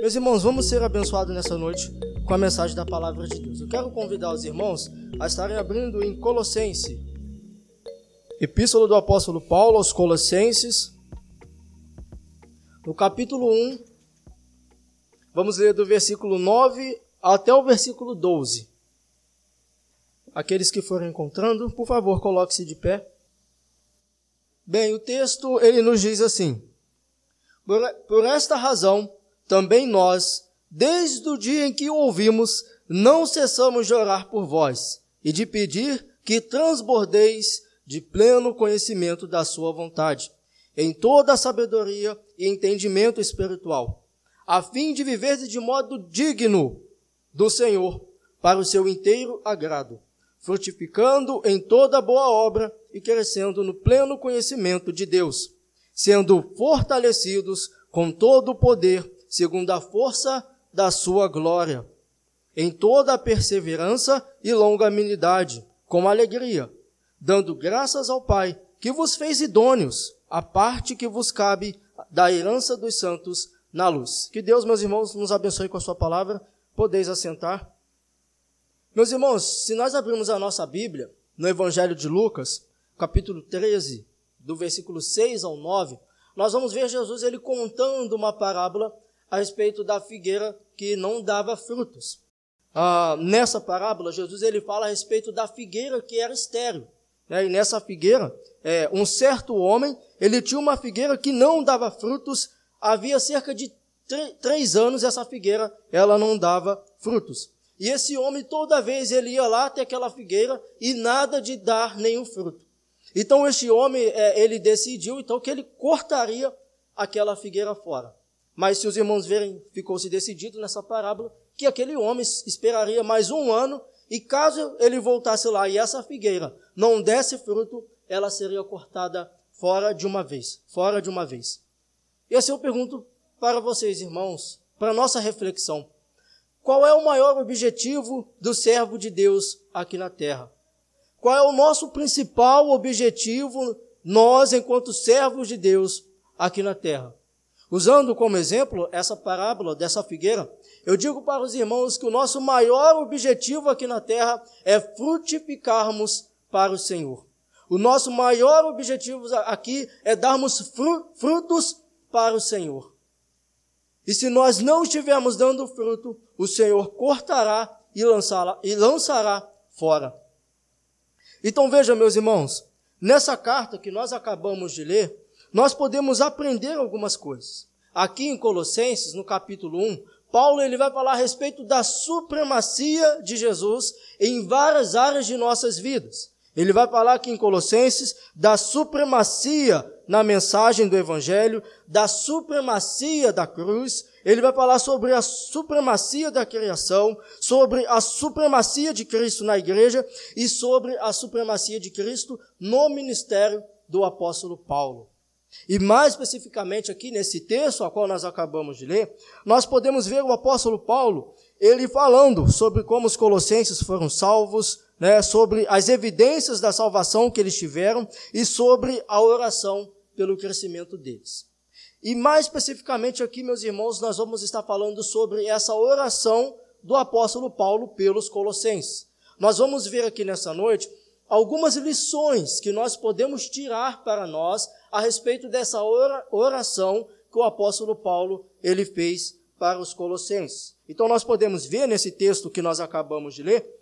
Meus irmãos, vamos ser abençoados nessa noite com a mensagem da palavra de Deus. Eu quero convidar os irmãos a estarem abrindo em Colossense, Epístola do Apóstolo Paulo aos Colossenses, no capítulo 1, vamos ler do versículo 9 até o versículo 12. Aqueles que forem encontrando, por favor, coloque-se de pé. Bem, o texto ele nos diz assim: por, por esta razão, também nós, desde o dia em que o ouvimos, não cessamos de orar por vós e de pedir que transbordeis de pleno conhecimento da sua vontade, em toda a sabedoria e entendimento espiritual, a fim de viver de modo digno do Senhor, para o seu inteiro agrado, frutificando em toda boa obra e crescendo no pleno conhecimento de Deus, sendo fortalecidos com todo o poder segundo a força da sua glória, em toda a perseverança e longanimidade, com alegria, dando graças ao Pai, que vos fez idôneos, a parte que vos cabe da herança dos santos na luz. Que Deus, meus irmãos, nos abençoe com a sua palavra. Podeis assentar. Meus irmãos, se nós abrirmos a nossa Bíblia no Evangelho de Lucas, capítulo 13, do versículo 6 ao 9, nós vamos ver Jesus ele contando uma parábola a respeito da figueira que não dava frutos. Ah, nessa parábola, Jesus ele fala a respeito da figueira que era estéril. Né? E nessa figueira, é, um certo homem, ele tinha uma figueira que não dava frutos. Havia cerca de três anos essa figueira, ela não dava frutos. E esse homem, toda vez, ele ia lá até aquela figueira e nada de dar nenhum fruto. Então, este homem, é, ele decidiu, então, que ele cortaria aquela figueira fora. Mas se os irmãos verem, ficou-se decidido nessa parábola que aquele homem esperaria mais um ano e caso ele voltasse lá e essa figueira não desse fruto, ela seria cortada fora de uma vez, fora de uma vez. E assim eu pergunto para vocês, irmãos, para nossa reflexão. Qual é o maior objetivo do servo de Deus aqui na terra? Qual é o nosso principal objetivo, nós, enquanto servos de Deus aqui na terra? Usando como exemplo essa parábola dessa figueira, eu digo para os irmãos que o nosso maior objetivo aqui na terra é frutificarmos para o Senhor. O nosso maior objetivo aqui é darmos frutos para o Senhor. E se nós não estivermos dando fruto, o Senhor cortará e lançará, e lançará fora. Então veja, meus irmãos, nessa carta que nós acabamos de ler, nós podemos aprender algumas coisas. Aqui em Colossenses, no capítulo 1, Paulo ele vai falar a respeito da supremacia de Jesus em várias áreas de nossas vidas. Ele vai falar aqui em Colossenses da supremacia na mensagem do Evangelho, da supremacia da cruz. Ele vai falar sobre a supremacia da criação, sobre a supremacia de Cristo na igreja e sobre a supremacia de Cristo no ministério do apóstolo Paulo. E mais especificamente aqui nesse texto a qual nós acabamos de ler, nós podemos ver o apóstolo Paulo, ele falando sobre como os colossenses foram salvos, né, sobre as evidências da salvação que eles tiveram e sobre a oração pelo crescimento deles. E mais especificamente aqui, meus irmãos, nós vamos estar falando sobre essa oração do apóstolo Paulo pelos colossenses. Nós vamos ver aqui nessa noite algumas lições que nós podemos tirar para nós a respeito dessa oração que o apóstolo Paulo ele fez para os colossenses. Então nós podemos ver nesse texto que nós acabamos de ler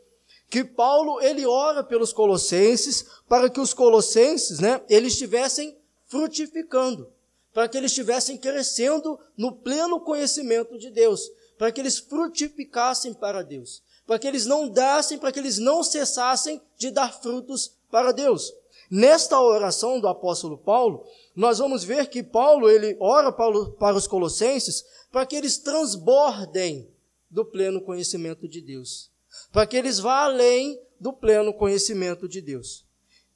que Paulo ele ora pelos colossenses para que os colossenses, né, eles estivessem frutificando, para que eles estivessem crescendo no pleno conhecimento de Deus, para que eles frutificassem para Deus, para que eles não dassem, para que eles não cessassem de dar frutos para Deus. Nesta oração do apóstolo Paulo, nós vamos ver que Paulo ele ora para os colossenses para que eles transbordem do pleno conhecimento de Deus, para que eles vá além do pleno conhecimento de Deus.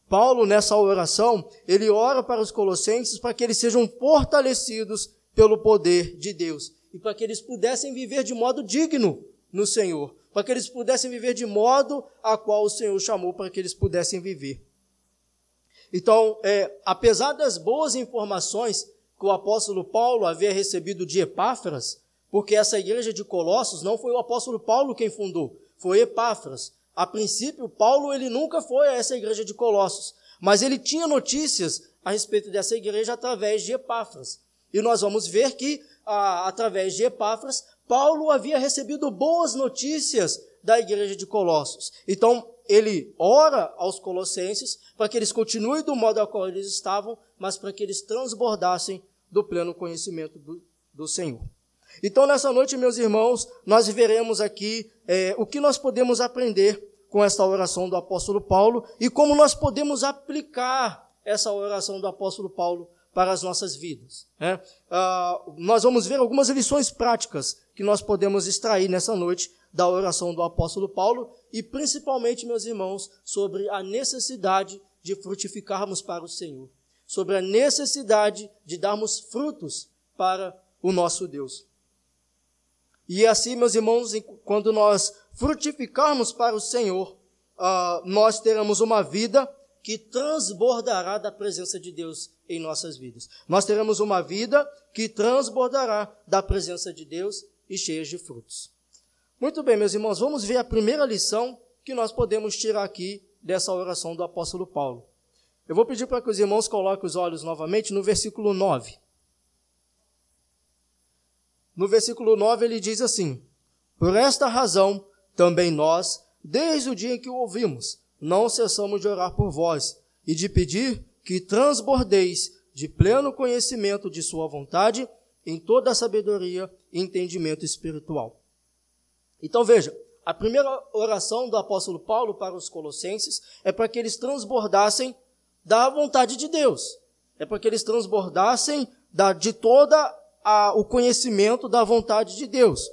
Paulo nessa oração, ele ora para os colossenses para que eles sejam fortalecidos pelo poder de Deus e para que eles pudessem viver de modo digno no Senhor, para que eles pudessem viver de modo a qual o Senhor chamou para que eles pudessem viver. Então, é, apesar das boas informações que o apóstolo Paulo havia recebido de Epáfras, porque essa igreja de Colossos não foi o apóstolo Paulo quem fundou, foi Epáfras. A princípio, Paulo ele nunca foi a essa igreja de Colossos, mas ele tinha notícias a respeito dessa igreja através de Epáfras. E nós vamos ver que, a, através de Epáfras, Paulo havia recebido boas notícias da igreja de Colossos. Então, ele ora aos colossenses para que eles continuem do modo ao qual eles estavam, mas para que eles transbordassem do pleno conhecimento do, do Senhor. Então, nessa noite, meus irmãos, nós veremos aqui é, o que nós podemos aprender com esta oração do apóstolo Paulo e como nós podemos aplicar essa oração do apóstolo Paulo para as nossas vidas. Né? Ah, nós vamos ver algumas lições práticas que nós podemos extrair nessa noite da oração do apóstolo Paulo e principalmente, meus irmãos, sobre a necessidade de frutificarmos para o Senhor, sobre a necessidade de darmos frutos para o nosso Deus. E assim, meus irmãos, quando nós frutificarmos para o Senhor, uh, nós teremos uma vida que transbordará da presença de Deus em nossas vidas. Nós teremos uma vida que transbordará da presença de Deus e cheia de frutos. Muito bem, meus irmãos, vamos ver a primeira lição que nós podemos tirar aqui dessa oração do apóstolo Paulo. Eu vou pedir para que os irmãos coloquem os olhos novamente no versículo 9. No versículo 9 ele diz assim: Por esta razão, também nós, desde o dia em que o ouvimos, não cessamos de orar por vós e de pedir que transbordeis de pleno conhecimento de Sua vontade em toda a sabedoria e entendimento espiritual. Então veja, a primeira oração do apóstolo Paulo para os colossenses é para que eles transbordassem da vontade de Deus. É para que eles transbordassem da, de toda a, o conhecimento da vontade de Deus.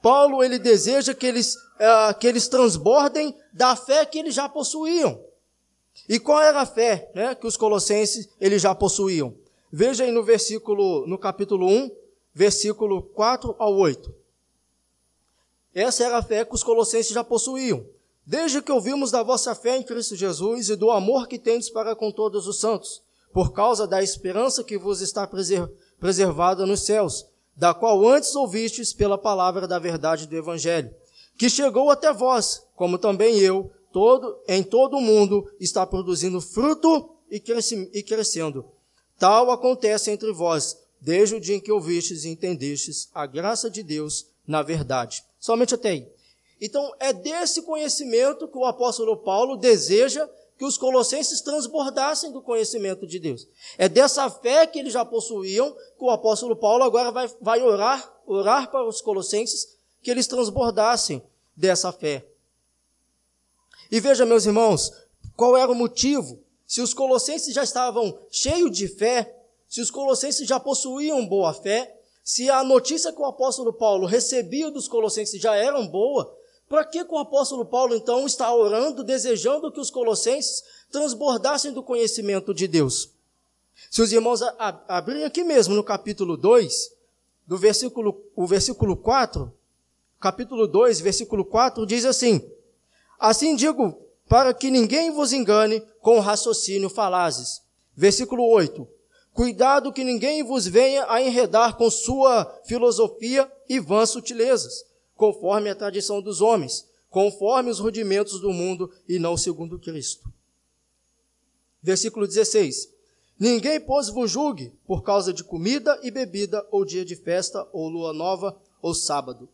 Paulo ele deseja que eles, uh, que eles transbordem da fé que eles já possuíam. E qual era a fé né, que os colossenses eles já possuíam? Veja aí no versículo, no capítulo 1, versículo 4 ao 8. Essa era a fé que os colossenses já possuíam. Desde que ouvimos da vossa fé em Cristo Jesus e do amor que tendes para com todos os santos, por causa da esperança que vos está preservada nos céus, da qual antes ouvistes pela palavra da verdade do Evangelho, que chegou até vós, como também eu, todo, em todo o mundo está produzindo fruto e, cresci, e crescendo. Tal acontece entre vós, desde o dia em que ouvistes e entendestes a graça de Deus na verdade. Somente até aí. Então, é desse conhecimento que o apóstolo Paulo deseja que os colossenses transbordassem do conhecimento de Deus. É dessa fé que eles já possuíam que o apóstolo Paulo agora vai, vai orar, orar para os colossenses que eles transbordassem dessa fé. E veja, meus irmãos, qual era o motivo? Se os colossenses já estavam cheios de fé, se os colossenses já possuíam boa fé, se a notícia que o apóstolo Paulo recebia dos colossenses já era boa, para que, o apóstolo Paulo então está orando, desejando que os colossenses transbordassem do conhecimento de Deus? Se os irmãos abrirem aqui mesmo no capítulo 2, do versículo, o versículo 4, capítulo 2, versículo 4, diz assim: Assim digo, para que ninguém vos engane com raciocínio falazes. Versículo 8: Cuidado que ninguém vos venha a enredar com sua filosofia e vãs sutilezas, conforme a tradição dos homens, conforme os rudimentos do mundo e não segundo Cristo. Versículo 16. Ninguém, pois, vos julgue por causa de comida e bebida, ou dia de festa, ou lua nova, ou sábado.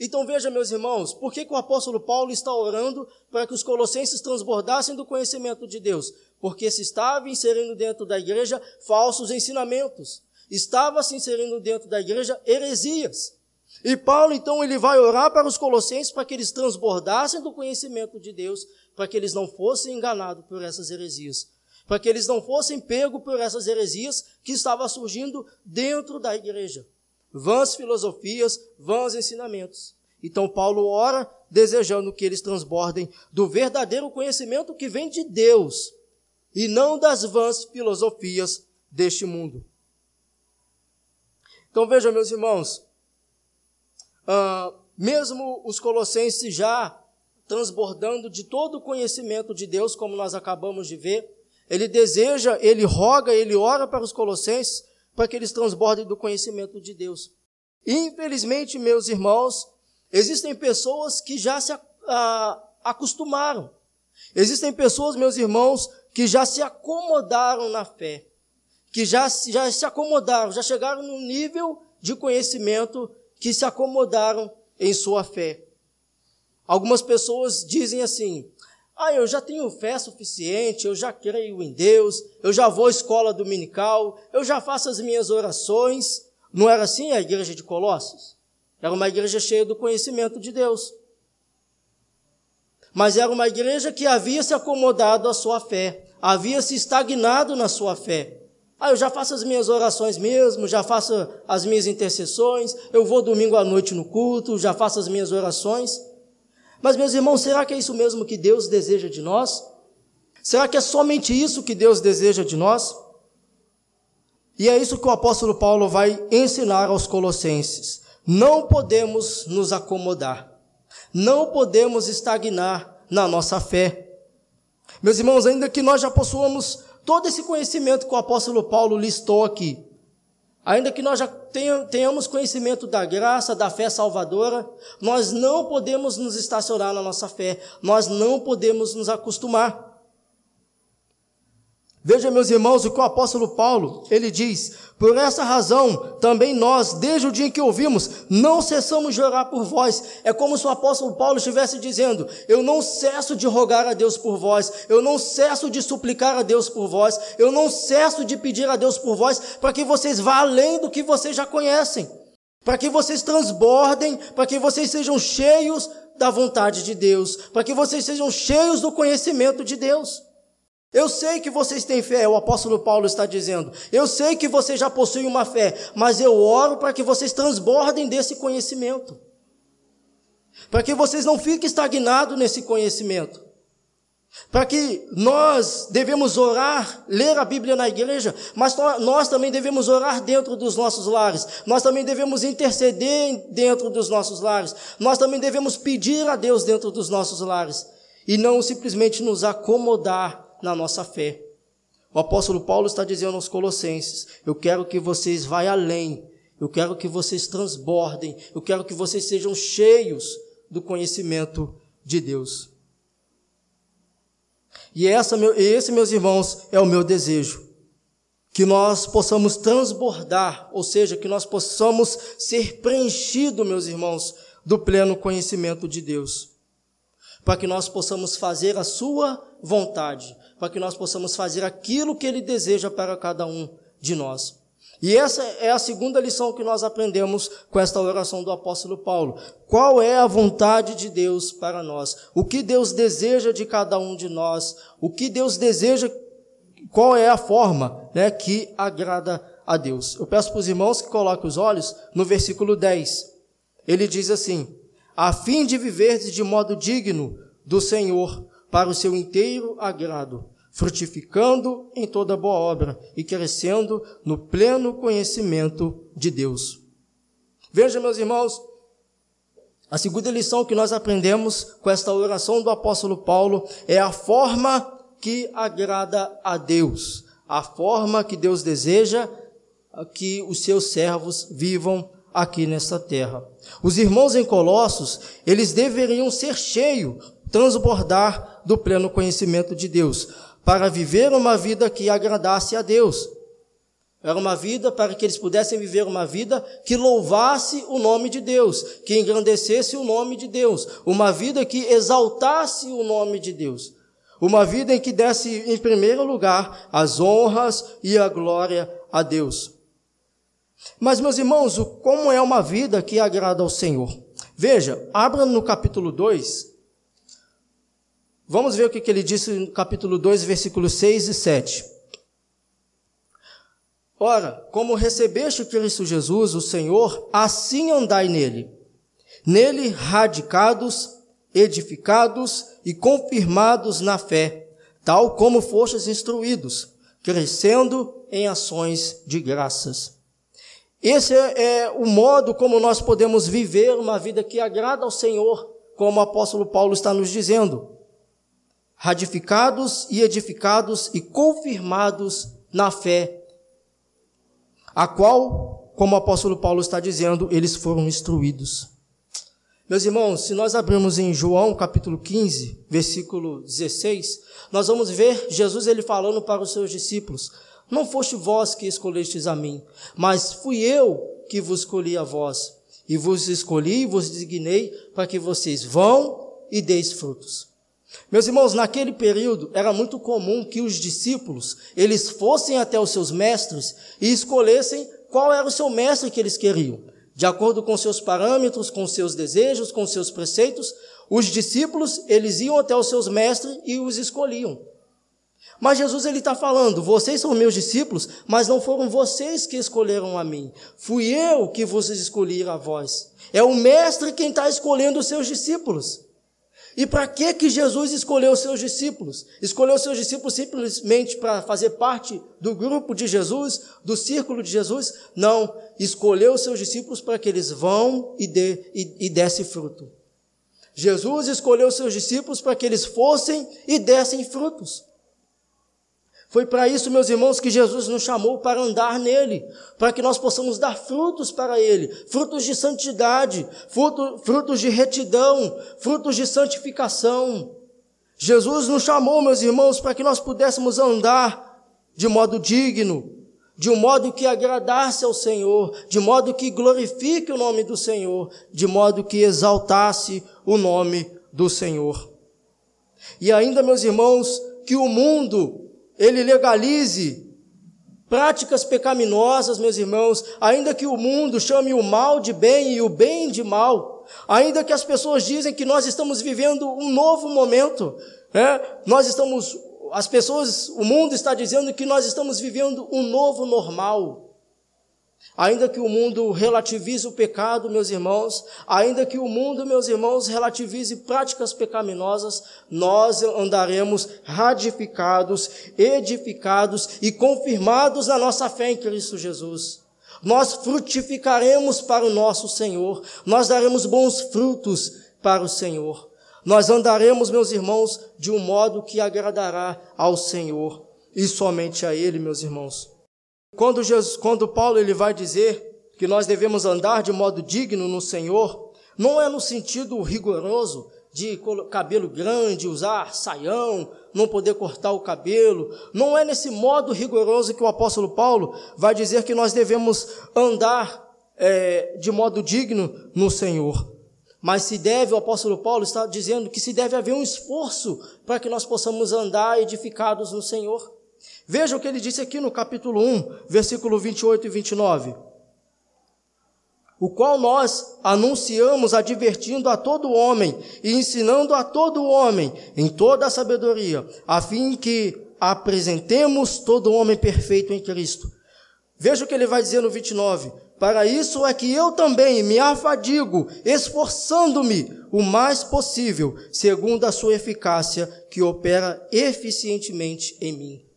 Então veja, meus irmãos, por que, que o apóstolo Paulo está orando para que os colossenses transbordassem do conhecimento de Deus? porque se estava inserindo dentro da igreja falsos ensinamentos, estava se inserindo dentro da igreja heresias. E Paulo, então, ele vai orar para os colossenses para que eles transbordassem do conhecimento de Deus, para que eles não fossem enganados por essas heresias, para que eles não fossem pegos por essas heresias que estavam surgindo dentro da igreja. Vãs filosofias, vãs ensinamentos. Então Paulo ora desejando que eles transbordem do verdadeiro conhecimento que vem de Deus, e não das vãs filosofias deste mundo. Então veja, meus irmãos, uh, mesmo os colossenses já transbordando de todo o conhecimento de Deus, como nós acabamos de ver, ele deseja, ele roga, ele ora para os colossenses para que eles transbordem do conhecimento de Deus. Infelizmente, meus irmãos, existem pessoas que já se acostumaram. Existem pessoas, meus irmãos, que já se acomodaram na fé, que já, já se acomodaram, já chegaram num nível de conhecimento que se acomodaram em sua fé. Algumas pessoas dizem assim: ah, eu já tenho fé suficiente, eu já creio em Deus, eu já vou à escola dominical, eu já faço as minhas orações. Não era assim a igreja de Colossos? Era uma igreja cheia do conhecimento de Deus. Mas era uma igreja que havia se acomodado à sua fé, havia se estagnado na sua fé. Ah, eu já faço as minhas orações mesmo, já faço as minhas intercessões, eu vou domingo à noite no culto, já faço as minhas orações. Mas, meus irmãos, será que é isso mesmo que Deus deseja de nós? Será que é somente isso que Deus deseja de nós? E é isso que o apóstolo Paulo vai ensinar aos colossenses. Não podemos nos acomodar. Não podemos estagnar na nossa fé. Meus irmãos, ainda que nós já possuamos todo esse conhecimento que o apóstolo Paulo listou aqui, ainda que nós já tenhamos conhecimento da graça, da fé salvadora, nós não podemos nos estacionar na nossa fé, nós não podemos nos acostumar. Veja, meus irmãos, o que o apóstolo Paulo, ele diz, por essa razão, também nós, desde o dia em que ouvimos, não cessamos de orar por vós. É como se o apóstolo Paulo estivesse dizendo, eu não cesso de rogar a Deus por vós, eu não cesso de suplicar a Deus por vós, eu não cesso de pedir a Deus por vós, para que vocês vá além do que vocês já conhecem, para que vocês transbordem, para que vocês sejam cheios da vontade de Deus, para que vocês sejam cheios do conhecimento de Deus. Eu sei que vocês têm fé, o apóstolo Paulo está dizendo. Eu sei que vocês já possuem uma fé, mas eu oro para que vocês transbordem desse conhecimento. Para que vocês não fiquem estagnados nesse conhecimento. Para que nós devemos orar, ler a Bíblia na igreja, mas nós também devemos orar dentro dos nossos lares. Nós também devemos interceder dentro dos nossos lares. Nós também devemos pedir a Deus dentro dos nossos lares. E não simplesmente nos acomodar na nossa fé. O apóstolo Paulo está dizendo aos Colossenses: Eu quero que vocês vá além, eu quero que vocês transbordem, eu quero que vocês sejam cheios do conhecimento de Deus. E essa, esse, meus irmãos, é o meu desejo. Que nós possamos transbordar, ou seja, que nós possamos ser preenchidos, meus irmãos, do pleno conhecimento de Deus. Para que nós possamos fazer a Sua vontade, para que nós possamos fazer aquilo que Ele deseja para cada um de nós. E essa é a segunda lição que nós aprendemos com esta oração do apóstolo Paulo. Qual é a vontade de Deus para nós? O que Deus deseja de cada um de nós? O que Deus deseja? Qual é a forma né, que agrada a Deus? Eu peço para os irmãos que coloquem os olhos no versículo 10. Ele diz assim: a fim de viver de modo digno do Senhor, para o seu inteiro agrado, frutificando em toda boa obra e crescendo no pleno conhecimento de Deus. Veja, meus irmãos, a segunda lição que nós aprendemos com esta oração do apóstolo Paulo é a forma que agrada a Deus, a forma que Deus deseja que os seus servos vivam aqui nesta terra. Os irmãos em Colossos, eles deveriam ser cheios, transbordar do pleno conhecimento de Deus, para viver uma vida que agradasse a Deus. Era uma vida para que eles pudessem viver uma vida que louvasse o nome de Deus, que engrandecesse o nome de Deus, uma vida que exaltasse o nome de Deus, uma vida em que desse em primeiro lugar as honras e a glória a Deus. Mas, meus irmãos, como é uma vida que agrada ao Senhor? Veja, abra no capítulo 2, Vamos ver o que, ele disse no capítulo 2, versículos 6 e 7. Ora, como recebeste Cristo Jesus, o Senhor, assim andai nele. Nele radicados, edificados e confirmados na fé, tal como fostes instruídos, crescendo em ações de graças. Esse é, é o modo como nós podemos viver uma vida que agrada ao Senhor, como o apóstolo Paulo está nos dizendo. Radificados e edificados e confirmados na fé, a qual, como o apóstolo Paulo está dizendo, eles foram instruídos. Meus irmãos, se nós abrirmos em João capítulo 15, versículo 16, nós vamos ver Jesus ele falando para os seus discípulos: Não foste vós que escolhestes a mim, mas fui eu que vos escolhi a vós, e vos escolhi e vos designei para que vocês vão e deis frutos. Meus irmãos, naquele período era muito comum que os discípulos, eles fossem até os seus mestres e escolhessem qual era o seu mestre que eles queriam de acordo com seus parâmetros, com seus desejos, com seus preceitos, os discípulos, eles iam até os seus mestres e os escolhiam. Mas Jesus ele está falando: vocês são meus discípulos, mas não foram vocês que escolheram a mim. Fui eu que vos escolhi a vós. É o mestre quem está escolhendo os seus discípulos. E para que que Jesus escolheu os seus discípulos? Escolheu os seus discípulos simplesmente para fazer parte do grupo de Jesus, do círculo de Jesus? Não, escolheu os seus discípulos para que eles vão e, dê, e, e dessem fruto. Jesus escolheu os seus discípulos para que eles fossem e dessem frutos. Foi para isso, meus irmãos, que Jesus nos chamou para andar nele, para que nós possamos dar frutos para ele, frutos de santidade, fruto, frutos de retidão, frutos de santificação. Jesus nos chamou, meus irmãos, para que nós pudéssemos andar de modo digno, de um modo que agradasse ao Senhor, de modo que glorifique o nome do Senhor, de modo que exaltasse o nome do Senhor. E ainda, meus irmãos, que o mundo ele legalize práticas pecaminosas, meus irmãos, ainda que o mundo chame o mal de bem e o bem de mal, ainda que as pessoas dizem que nós estamos vivendo um novo momento, né? nós estamos, as pessoas, o mundo está dizendo que nós estamos vivendo um novo normal. Ainda que o mundo relativize o pecado, meus irmãos, ainda que o mundo, meus irmãos, relativize práticas pecaminosas, nós andaremos radificados, edificados e confirmados na nossa fé em Cristo Jesus. Nós frutificaremos para o nosso Senhor, nós daremos bons frutos para o Senhor. Nós andaremos, meus irmãos, de um modo que agradará ao Senhor e somente a Ele, meus irmãos. Quando, Jesus, quando Paulo ele vai dizer que nós devemos andar de modo digno no Senhor, não é no sentido rigoroso de cabelo grande, usar saião, não poder cortar o cabelo. Não é nesse modo rigoroso que o apóstolo Paulo vai dizer que nós devemos andar é, de modo digno no Senhor. Mas se deve, o apóstolo Paulo está dizendo que se deve haver um esforço para que nós possamos andar edificados no Senhor. Veja o que ele disse aqui no capítulo 1, versículo 28 e 29. O qual nós anunciamos advertindo a todo homem e ensinando a todo homem em toda a sabedoria, a fim que apresentemos todo homem perfeito em Cristo. Veja o que ele vai dizer no 29. Para isso é que eu também me afadigo, esforçando-me o mais possível, segundo a sua eficácia que opera eficientemente em mim.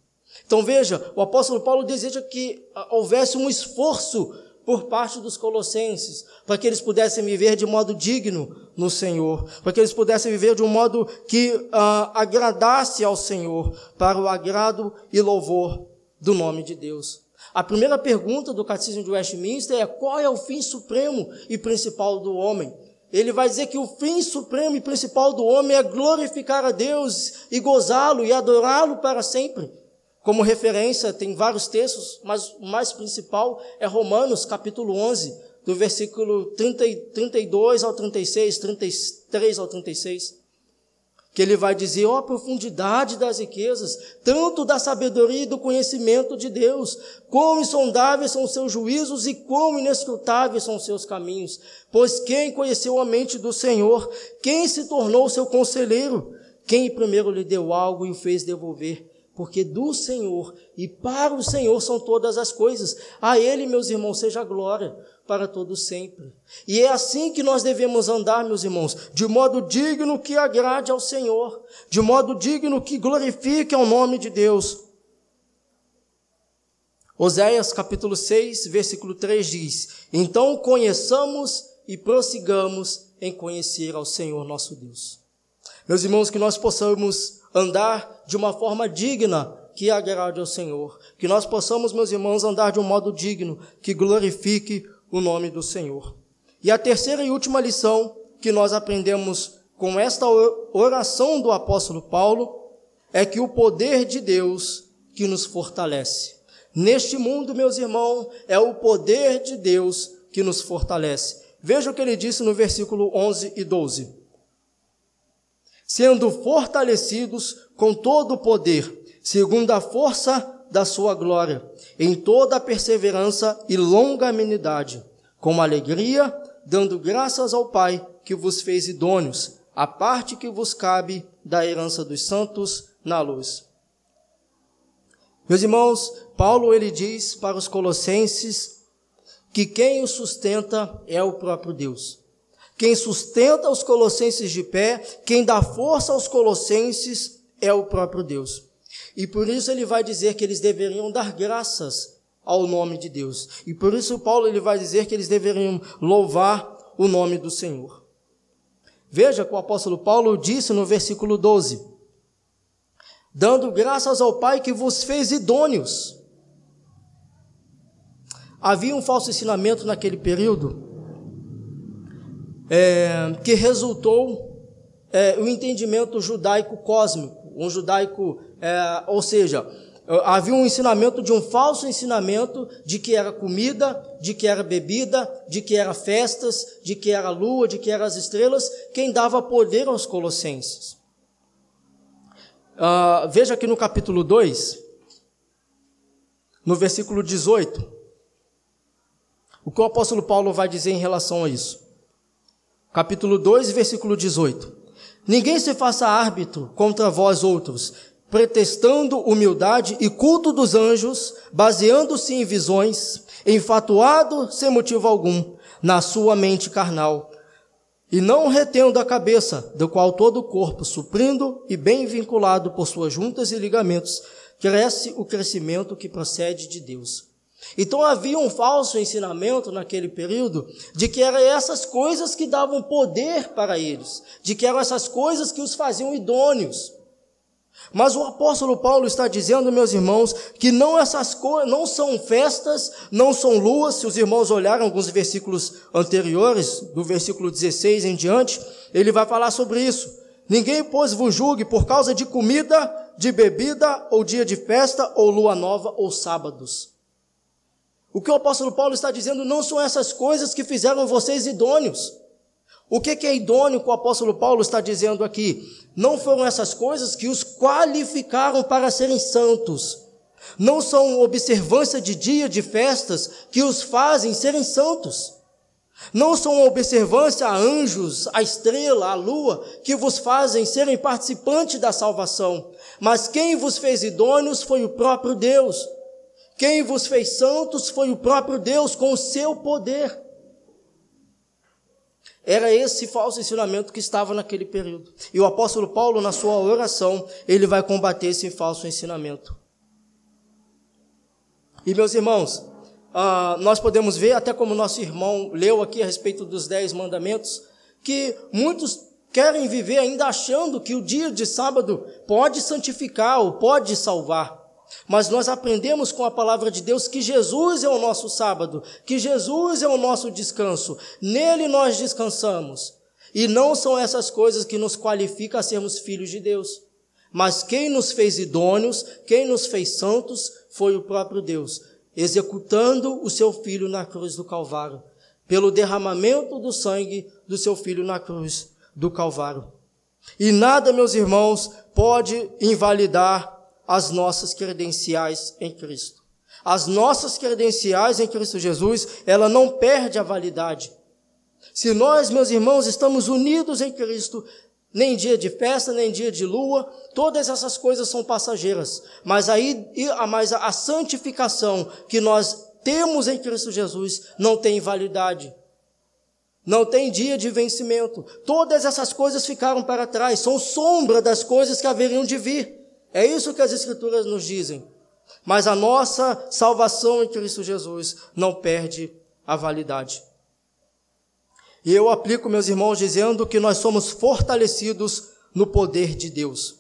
Então veja, o apóstolo Paulo deseja que ah, houvesse um esforço por parte dos colossenses, para que eles pudessem viver de modo digno no Senhor, para que eles pudessem viver de um modo que uh, agradasse ao Senhor, para o agrado e louvor do nome de Deus. A primeira pergunta do Catecismo de Westminster é qual é o fim supremo e principal do homem? Ele vai dizer que o fim supremo e principal do homem é glorificar a Deus e gozá-lo e adorá-lo para sempre. Como referência, tem vários textos, mas o mais principal é Romanos, capítulo 11, do versículo 30, 32 ao 36, 33 ao 36, que ele vai dizer, ó, oh, a profundidade das riquezas, tanto da sabedoria e do conhecimento de Deus, quão insondáveis são os seus juízos e quão inescrutáveis são os seus caminhos. Pois quem conheceu a mente do Senhor, quem se tornou seu conselheiro, quem primeiro lhe deu algo e o fez devolver? Porque do Senhor e para o Senhor são todas as coisas. A Ele, meus irmãos, seja glória para todo sempre. E é assim que nós devemos andar, meus irmãos, de modo digno que agrade ao Senhor, de modo digno que glorifique ao nome de Deus. Oséias capítulo 6, versículo 3 diz: Então conheçamos e prossigamos em conhecer ao Senhor nosso Deus. Meus irmãos, que nós possamos andar de uma forma digna que agrade ao Senhor. Que nós possamos, meus irmãos, andar de um modo digno que glorifique o nome do Senhor. E a terceira e última lição que nós aprendemos com esta oração do apóstolo Paulo é que o poder de Deus que nos fortalece. Neste mundo, meus irmãos, é o poder de Deus que nos fortalece. Veja o que ele disse no versículo 11 e 12. Sendo fortalecidos com todo o poder, segundo a força da sua glória, em toda a perseverança e longanimidade, com alegria, dando graças ao Pai que vos fez idôneos, a parte que vos cabe da herança dos santos na luz. Meus irmãos, Paulo ele diz para os colossenses que quem o sustenta é o próprio Deus. Quem sustenta os colossenses de pé, quem dá força aos colossenses é o próprio Deus. E por isso ele vai dizer que eles deveriam dar graças ao nome de Deus. E por isso Paulo ele vai dizer que eles deveriam louvar o nome do Senhor. Veja que o apóstolo Paulo disse no versículo 12: Dando graças ao Pai que vos fez idôneos. Havia um falso ensinamento naquele período é, que resultou é, o entendimento judaico cósmico, um judaico, é, ou seja, havia um ensinamento de um falso ensinamento de que era comida, de que era bebida, de que era festas, de que era lua, de que eram as estrelas, quem dava poder aos colossenses. Uh, veja aqui no capítulo 2, no versículo 18, o que o apóstolo Paulo vai dizer em relação a isso. Capítulo 2, versículo 18. Ninguém se faça árbitro contra vós outros, pretextando humildade e culto dos anjos, baseando-se em visões, enfatuado sem motivo algum, na sua mente carnal, e não retendo a cabeça, do qual todo o corpo, suprindo e bem vinculado por suas juntas e ligamentos, cresce o crescimento que procede de Deus. Então havia um falso ensinamento naquele período de que eram essas coisas que davam poder para eles, de que eram essas coisas que os faziam idôneos. Mas o apóstolo Paulo está dizendo, meus irmãos, que não essas coisas, não são festas, não são luas. Se os irmãos olharem alguns versículos anteriores, do versículo 16 em diante, ele vai falar sobre isso. Ninguém, pois, vos julgue por causa de comida, de bebida, ou dia de festa, ou lua nova, ou sábados. O que o apóstolo Paulo está dizendo não são essas coisas que fizeram vocês idôneos. O que é idôneo que o apóstolo Paulo está dizendo aqui? Não foram essas coisas que os qualificaram para serem santos. Não são observância de dia de festas que os fazem serem santos. Não são observância a anjos, a estrela, a lua, que vos fazem serem participantes da salvação. Mas quem vos fez idôneos foi o próprio Deus. Quem vos fez santos foi o próprio Deus com o seu poder. Era esse falso ensinamento que estava naquele período. E o apóstolo Paulo, na sua oração, ele vai combater esse falso ensinamento. E meus irmãos, ah, nós podemos ver, até como nosso irmão leu aqui a respeito dos dez mandamentos, que muitos querem viver ainda achando que o dia de sábado pode santificar ou pode salvar. Mas nós aprendemos com a palavra de Deus que Jesus é o nosso sábado, que Jesus é o nosso descanso. Nele nós descansamos. E não são essas coisas que nos qualificam a sermos filhos de Deus. Mas quem nos fez idôneos, quem nos fez santos, foi o próprio Deus, executando o seu filho na cruz do Calvário, pelo derramamento do sangue do seu filho na cruz do Calvário. E nada, meus irmãos, pode invalidar as nossas credenciais em Cristo. As nossas credenciais em Cristo Jesus, ela não perde a validade. Se nós, meus irmãos, estamos unidos em Cristo, nem dia de festa, nem dia de lua, todas essas coisas são passageiras. Mas aí, mas a santificação que nós temos em Cristo Jesus não tem validade. Não tem dia de vencimento. Todas essas coisas ficaram para trás, são sombra das coisas que haveriam de vir. É isso que as Escrituras nos dizem. Mas a nossa salvação em Cristo Jesus não perde a validade. E eu aplico, meus irmãos, dizendo que nós somos fortalecidos no poder de Deus.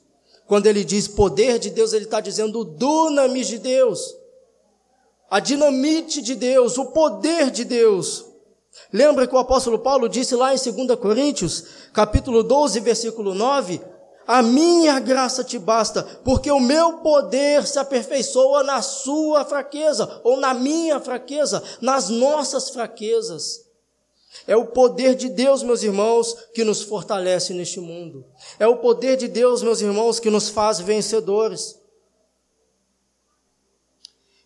Quando ele diz poder de Deus, ele está dizendo o dunamis de Deus, a dinamite de Deus, o poder de Deus. Lembra que o apóstolo Paulo disse lá em 2 Coríntios, capítulo 12, versículo 9, a minha graça te basta, porque o meu poder se aperfeiçoa na sua fraqueza, ou na minha fraqueza, nas nossas fraquezas. É o poder de Deus, meus irmãos, que nos fortalece neste mundo. É o poder de Deus, meus irmãos, que nos faz vencedores.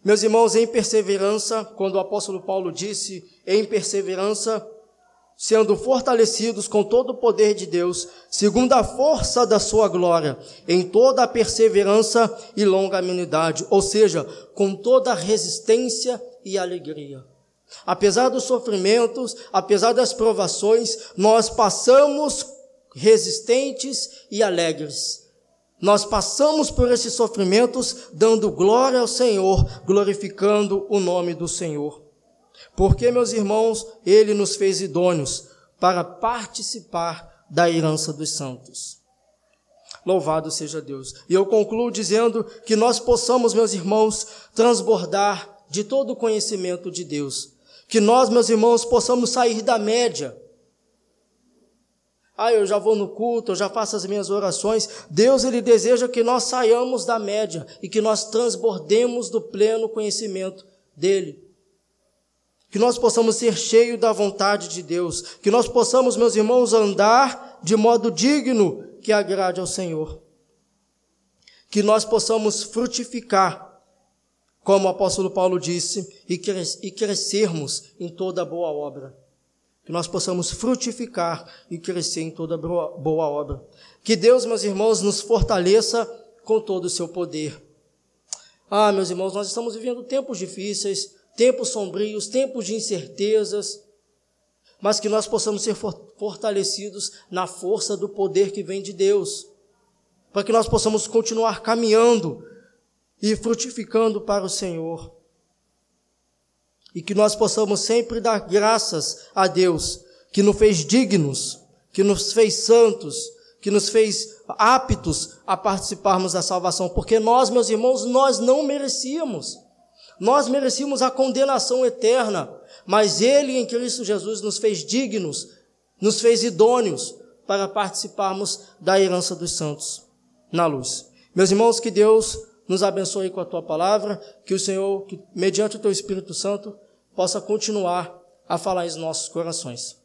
Meus irmãos, em perseverança, quando o apóstolo Paulo disse em perseverança, sendo fortalecidos com todo o poder de Deus, segundo a força da sua glória, em toda a perseverança e longanimidade, ou seja, com toda a resistência e alegria. Apesar dos sofrimentos, apesar das provações, nós passamos resistentes e alegres. Nós passamos por esses sofrimentos dando glória ao Senhor, glorificando o nome do Senhor. Porque, meus irmãos, Ele nos fez idôneos para participar da herança dos santos. Louvado seja Deus. E eu concluo dizendo que nós possamos, meus irmãos, transbordar de todo o conhecimento de Deus. Que nós, meus irmãos, possamos sair da média. Ah, eu já vou no culto, eu já faço as minhas orações. Deus, Ele deseja que nós saiamos da média e que nós transbordemos do pleno conhecimento dEle que nós possamos ser cheios da vontade de Deus, que nós possamos, meus irmãos, andar de modo digno que agrade ao Senhor, que nós possamos frutificar, como o apóstolo Paulo disse, e, crescermos em toda boa obra. Que nós possamos frutificar e crescer em toda boa obra. Que Deus, meus irmãos, nos fortaleça com todo o seu poder. Ah, meus irmãos, nós estamos vivendo tempos difíceis, tempos sombrios, tempos de incertezas, mas que nós possamos ser fortalecidos na força do poder que vem de Deus, para que nós possamos continuar caminhando e frutificando para o Senhor. E que nós possamos sempre dar graças a Deus, que nos fez dignos, que nos fez santos, que nos fez aptos a participarmos da salvação, porque nós, meus irmãos, nós não merecíamos. Nós merecíamos a condenação eterna, mas Ele em Cristo Jesus nos fez dignos, nos fez idôneos para participarmos da herança dos santos na luz. Meus irmãos, que Deus nos abençoe com a tua palavra, que o Senhor, que, mediante o teu Espírito Santo, possa continuar a falar em nossos corações.